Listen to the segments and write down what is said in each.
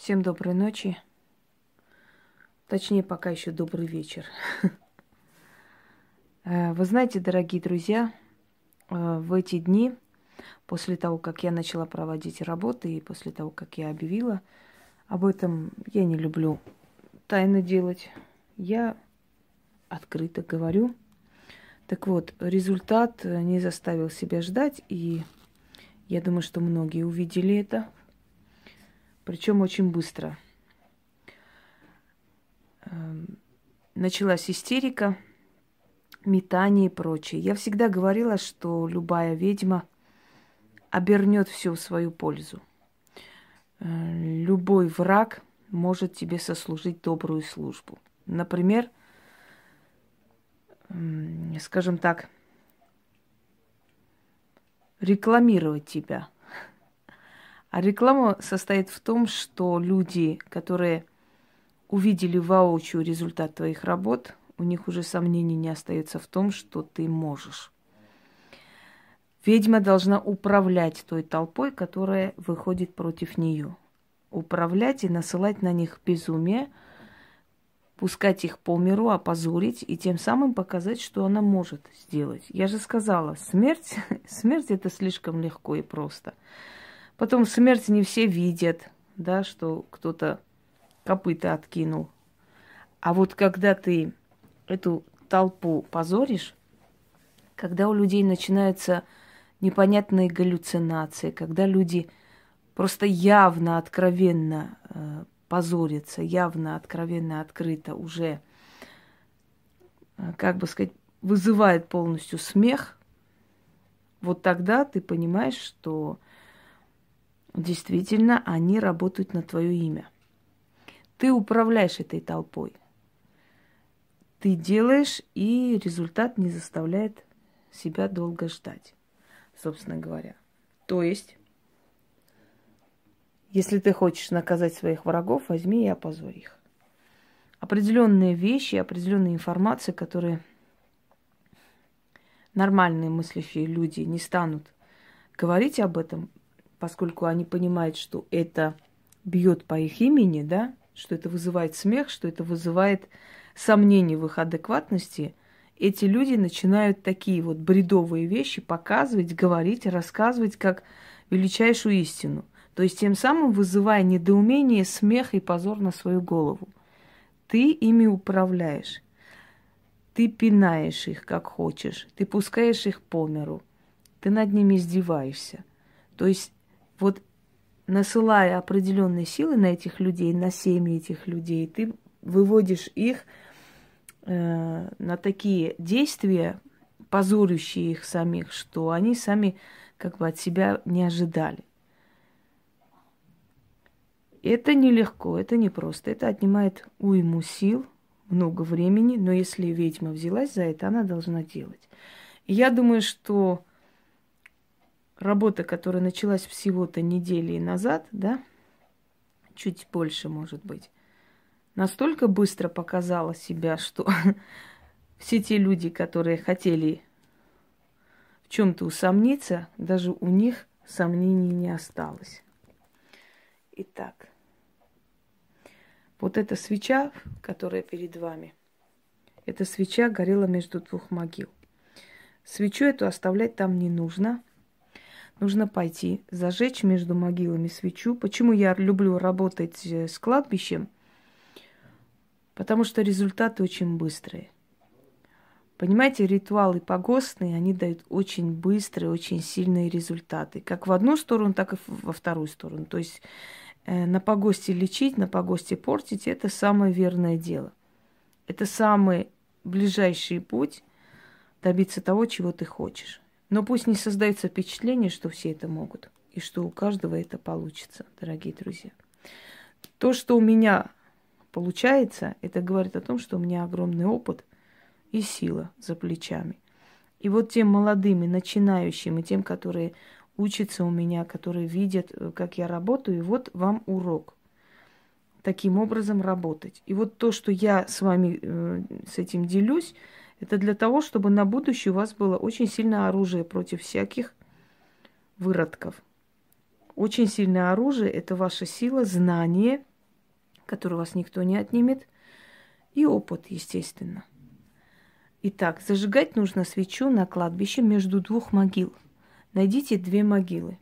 Всем доброй ночи. Точнее, пока еще добрый вечер. Э, вы знаете, дорогие друзья, э, в эти дни, после того, как я начала проводить работы и после того, как я объявила об этом, я не люблю тайно делать. Я открыто говорю. Так вот, результат не заставил себя ждать, и я думаю, что многие увидели это – причем очень быстро. Эм, началась истерика, метание и прочее. Я всегда говорила, что любая ведьма обернет все в свою пользу. Э, любой враг может тебе сослужить добрую службу. Например, скажем так, рекламировать тебя – а реклама состоит в том, что люди, которые увидели воочию результат твоих работ, у них уже сомнений не остается в том, что ты можешь. Ведьма должна управлять той толпой, которая выходит против нее. Управлять и насылать на них безумие, пускать их по миру, опозорить и тем самым показать, что она может сделать. Я же сказала, смерть, смерть это слишком легко и просто. Потом смерть не все видят, да, что кто-то копыта откинул. А вот когда ты эту толпу позоришь, когда у людей начинаются непонятные галлюцинации, когда люди просто явно, откровенно э, позорятся, явно, откровенно, открыто уже, э, как бы сказать, вызывает полностью смех, вот тогда ты понимаешь, что действительно они работают на твое имя. Ты управляешь этой толпой. Ты делаешь, и результат не заставляет себя долго ждать, собственно говоря. То есть, если ты хочешь наказать своих врагов, возьми и опозорь их. Определенные вещи, определенные информации, которые нормальные мыслящие люди не станут говорить об этом, поскольку они понимают, что это бьет по их имени, да, что это вызывает смех, что это вызывает сомнения в их адекватности, эти люди начинают такие вот бредовые вещи показывать, говорить, рассказывать как величайшую истину. То есть тем самым вызывая недоумение, смех и позор на свою голову. Ты ими управляешь. Ты пинаешь их, как хочешь. Ты пускаешь их по миру. Ты над ними издеваешься. То есть вот насылая определенные силы на этих людей, на семьи этих людей, ты выводишь их э, на такие действия, позорящие их самих, что они сами как бы от себя не ожидали. Это нелегко, это непросто, это отнимает уйму сил, много времени, но если ведьма взялась за это, она должна делать. Я думаю, что работа, которая началась всего-то недели назад, да, чуть больше, может быть, настолько быстро показала себя, что все те люди, которые хотели в чем-то усомниться, даже у них сомнений не осталось. Итак, вот эта свеча, которая перед вами, эта свеча горела между двух могил. Свечу эту оставлять там не нужно – нужно пойти, зажечь между могилами свечу. Почему я люблю работать э, с кладбищем? Потому что результаты очень быстрые. Понимаете, ритуалы погостные, они дают очень быстрые, очень сильные результаты. Как в одну сторону, так и во вторую сторону. То есть э, на погосте лечить, на погосте портить – это самое верное дело. Это самый ближайший путь добиться того, чего ты хочешь. Но пусть не создается впечатление, что все это могут, и что у каждого это получится, дорогие друзья. То, что у меня получается, это говорит о том, что у меня огромный опыт и сила за плечами. И вот тем молодым и начинающим, и тем, которые учатся у меня, которые видят, э, как я работаю, вот вам урок. Таким образом работать. И вот то, что я с вами э, с этим делюсь, это для того, чтобы на будущее у вас было очень сильное оружие против всяких выродков. Очень сильное оружие – это ваша сила, знание который у вас никто не отнимет, и опыт, естественно. Итак, зажигать нужно свечу на кладбище между двух могил. Найдите две могилы.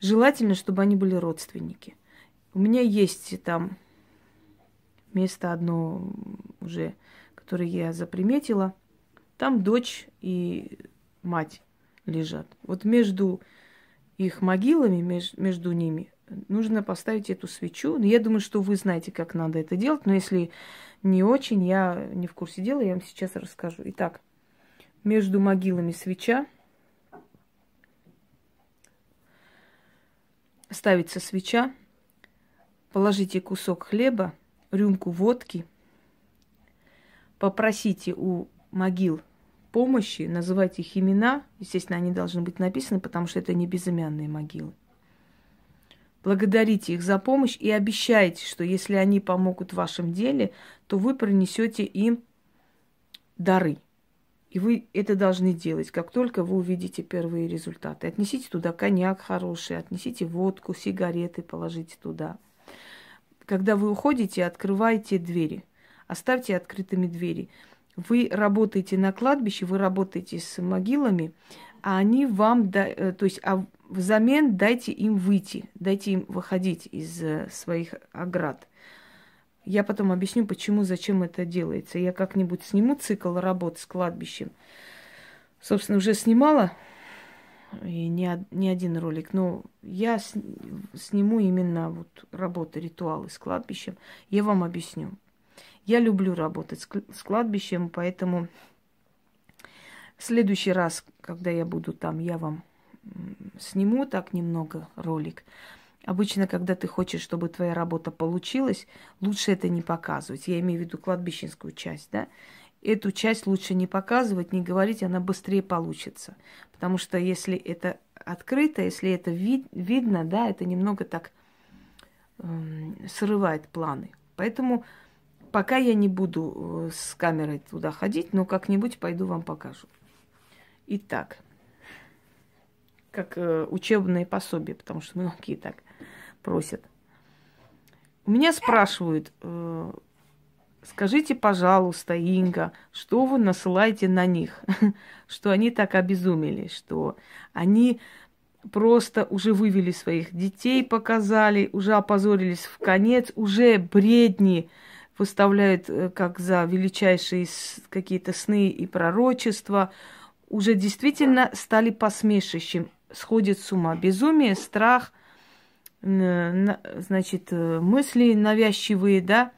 Желательно, чтобы они были родственники. У меня есть там место одно уже, которое я заприметила. Там дочь и мать лежат. Вот между их могилами, меж, между ними, нужно поставить эту свечу. Я думаю, что вы знаете, как надо это делать, но если не очень, я не в курсе дела, я вам сейчас расскажу. Итак, между могилами свеча. Ставится свеча. Положите кусок хлеба, рюмку водки. Попросите у могил помощи, называйте их имена. Естественно, они должны быть написаны, потому что это не безымянные могилы. Благодарите их за помощь и обещайте, что если они помогут в вашем деле, то вы принесете им дары. И вы это должны делать, как только вы увидите первые результаты. Отнесите туда коньяк хороший, отнесите водку, сигареты, положите туда. Когда вы уходите, открывайте двери. Оставьте открытыми двери. Вы работаете на кладбище, вы работаете с могилами, а они вам, э, то есть, а взамен дайте им выйти, дайте им выходить из э, своих оград. Я потом объясню, почему, зачем это делается. Я как-нибудь сниму цикл работы с кладбищем. Собственно, уже снимала и не, не один ролик, но я сниму именно вот работы, ритуалы с кладбищем. Я вам объясню. Я люблю работать с кладбищем, поэтому в следующий раз, когда я буду там, я вам сниму так немного ролик. Обычно, когда ты хочешь, чтобы твоя работа получилась, лучше это не показывать. Я имею в виду кладбищенскую часть, да? Эту часть лучше не показывать, не говорить, она быстрее получится. Потому что если это открыто, если это вид, видно, да, это немного так э, срывает планы. Поэтому Пока я не буду э, с камерой туда ходить, но как-нибудь пойду вам покажу. Итак, как э, учебные пособия, потому что многие так просят. У меня спрашивают, э, скажите, пожалуйста, Инга, что вы насылаете на них, что они так обезумели, что они просто уже вывели своих детей, показали, уже опозорились в конец, уже бредни выставляют э, как за величайшие какие-то сны и пророчества, уже действительно стали посмешищем, сходит с ума. Безумие, страх, значит, э, мысли навязчивые, да,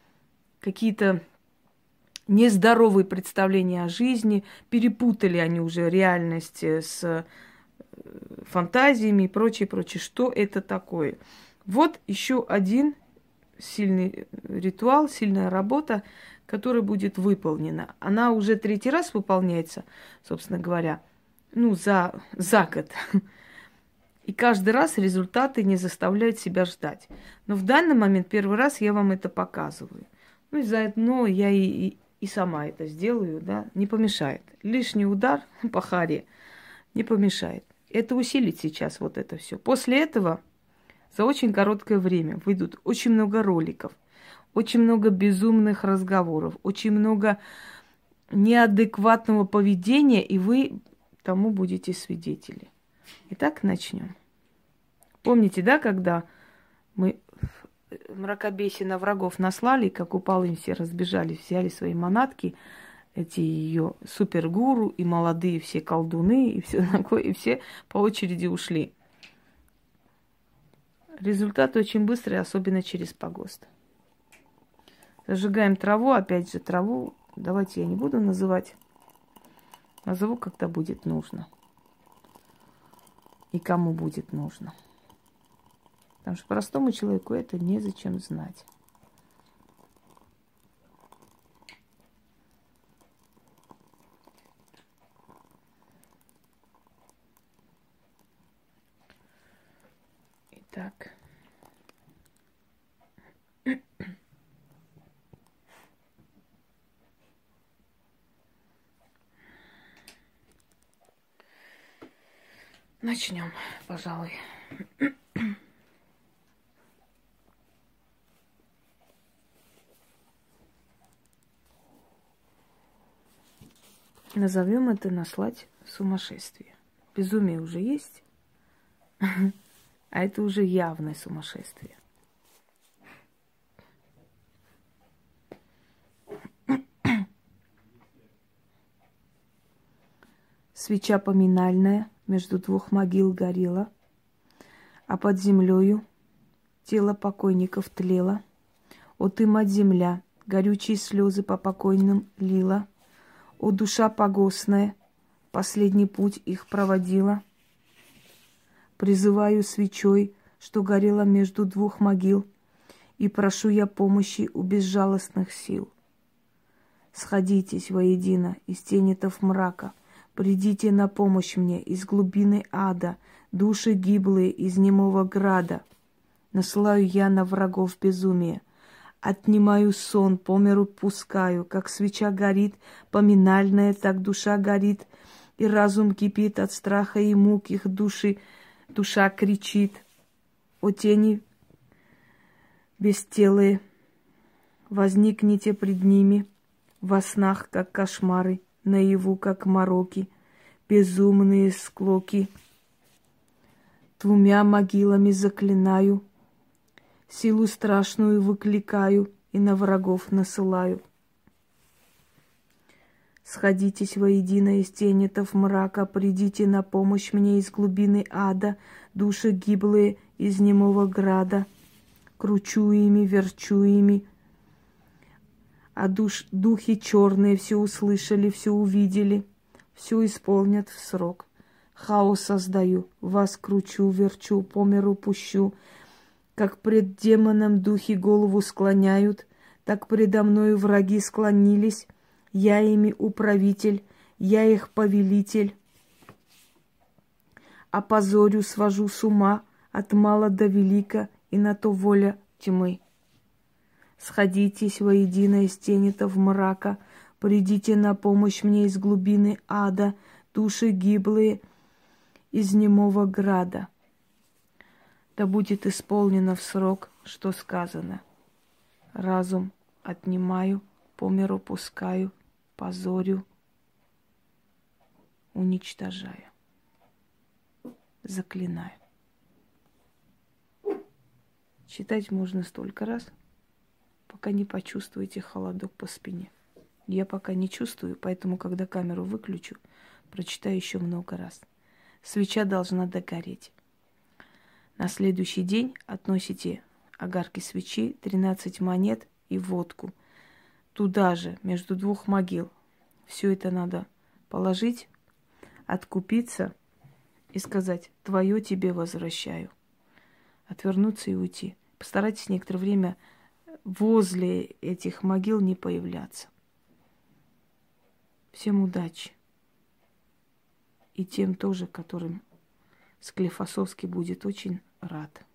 какие-то нездоровые представления о жизни, перепутали они уже реальность э, с фантазиями и прочее, прочее. Что это такое? Вот еще один сильный ритуал, сильная работа, которая будет выполнена. Она уже третий раз выполняется, собственно говоря, ну, за, за год. И каждый раз результаты не заставляют себя ждать. Но в данный момент первый раз я вам это показываю. Ну и заодно я и, и, и сама это сделаю, да, не помешает. Лишний удар по харе не помешает. Это усилит сейчас вот это все. После этого за очень короткое время выйдут очень много роликов, очень много безумных разговоров, очень много неадекватного поведения, и вы тому будете свидетели. Итак, начнем. Помните, да, когда мы мракобесие на врагов наслали, как упал им все разбежались, взяли свои манатки, эти ее супергуру и молодые все колдуны и все такое, и все по очереди ушли. Результат очень быстрый, особенно через погост. Зажигаем траву, опять же траву. Давайте я не буду называть. Назову, когда будет нужно. И кому будет нужно. Потому что простому человеку это незачем знать. Так. Начнем, пожалуй. Назовем это наслать сумасшествие. Безумие уже есть а это уже явное сумасшествие. Свеча поминальная между двух могил горела, а под землею тело покойников тлело. О ты, мать земля, горючие слезы по покойным лила. О душа погостная, последний путь их проводила. Призываю свечой, что горела между двух могил, и прошу я помощи у безжалостных сил. Сходитесь воедино из тенетов мрака — Придите на помощь мне из глубины ада, души гиблые из немого града. Насылаю я на врагов безумие, отнимаю сон, по миру пускаю, как свеча горит, поминальная, так душа горит, и разум кипит от страха и мук их души, душа кричит. О тени бестелые, возникните пред ними во снах, как кошмары — наяву, как мороки, безумные склоки. Двумя могилами заклинаю, силу страшную выкликаю и на врагов насылаю. Сходитесь воедино из тенетов мрака, придите на помощь мне из глубины ада, души гиблые из немого града. Кручу ими, верчу ими, а душ, духи черные все услышали, все увидели, все исполнят в срок. Хаос создаю, вас кручу, верчу, по миру пущу. Как пред демоном духи голову склоняют, так предо мною враги склонились. Я ими управитель, я их повелитель. Опозорю, свожу с ума от мала до велика, и на то воля тьмы. Сходитесь воедино из тенетов мрака, придите на помощь мне из глубины ада, души гиблые из немого града. Да будет исполнено в срок, что сказано. Разум отнимаю, по миру пускаю, позорю, уничтожаю, заклинаю. Читать можно столько раз – пока не почувствуете холодок по спине. Я пока не чувствую, поэтому, когда камеру выключу, прочитаю еще много раз. Свеча должна догореть. На следующий день относите огарки свечи, 13 монет и водку. Туда же, между двух могил. Все это надо положить, откупиться и сказать, твое тебе возвращаю. Отвернуться и уйти. Постарайтесь некоторое время возле этих могил не появляться. Всем удачи. И тем тоже, которым Склифосовский будет очень рад.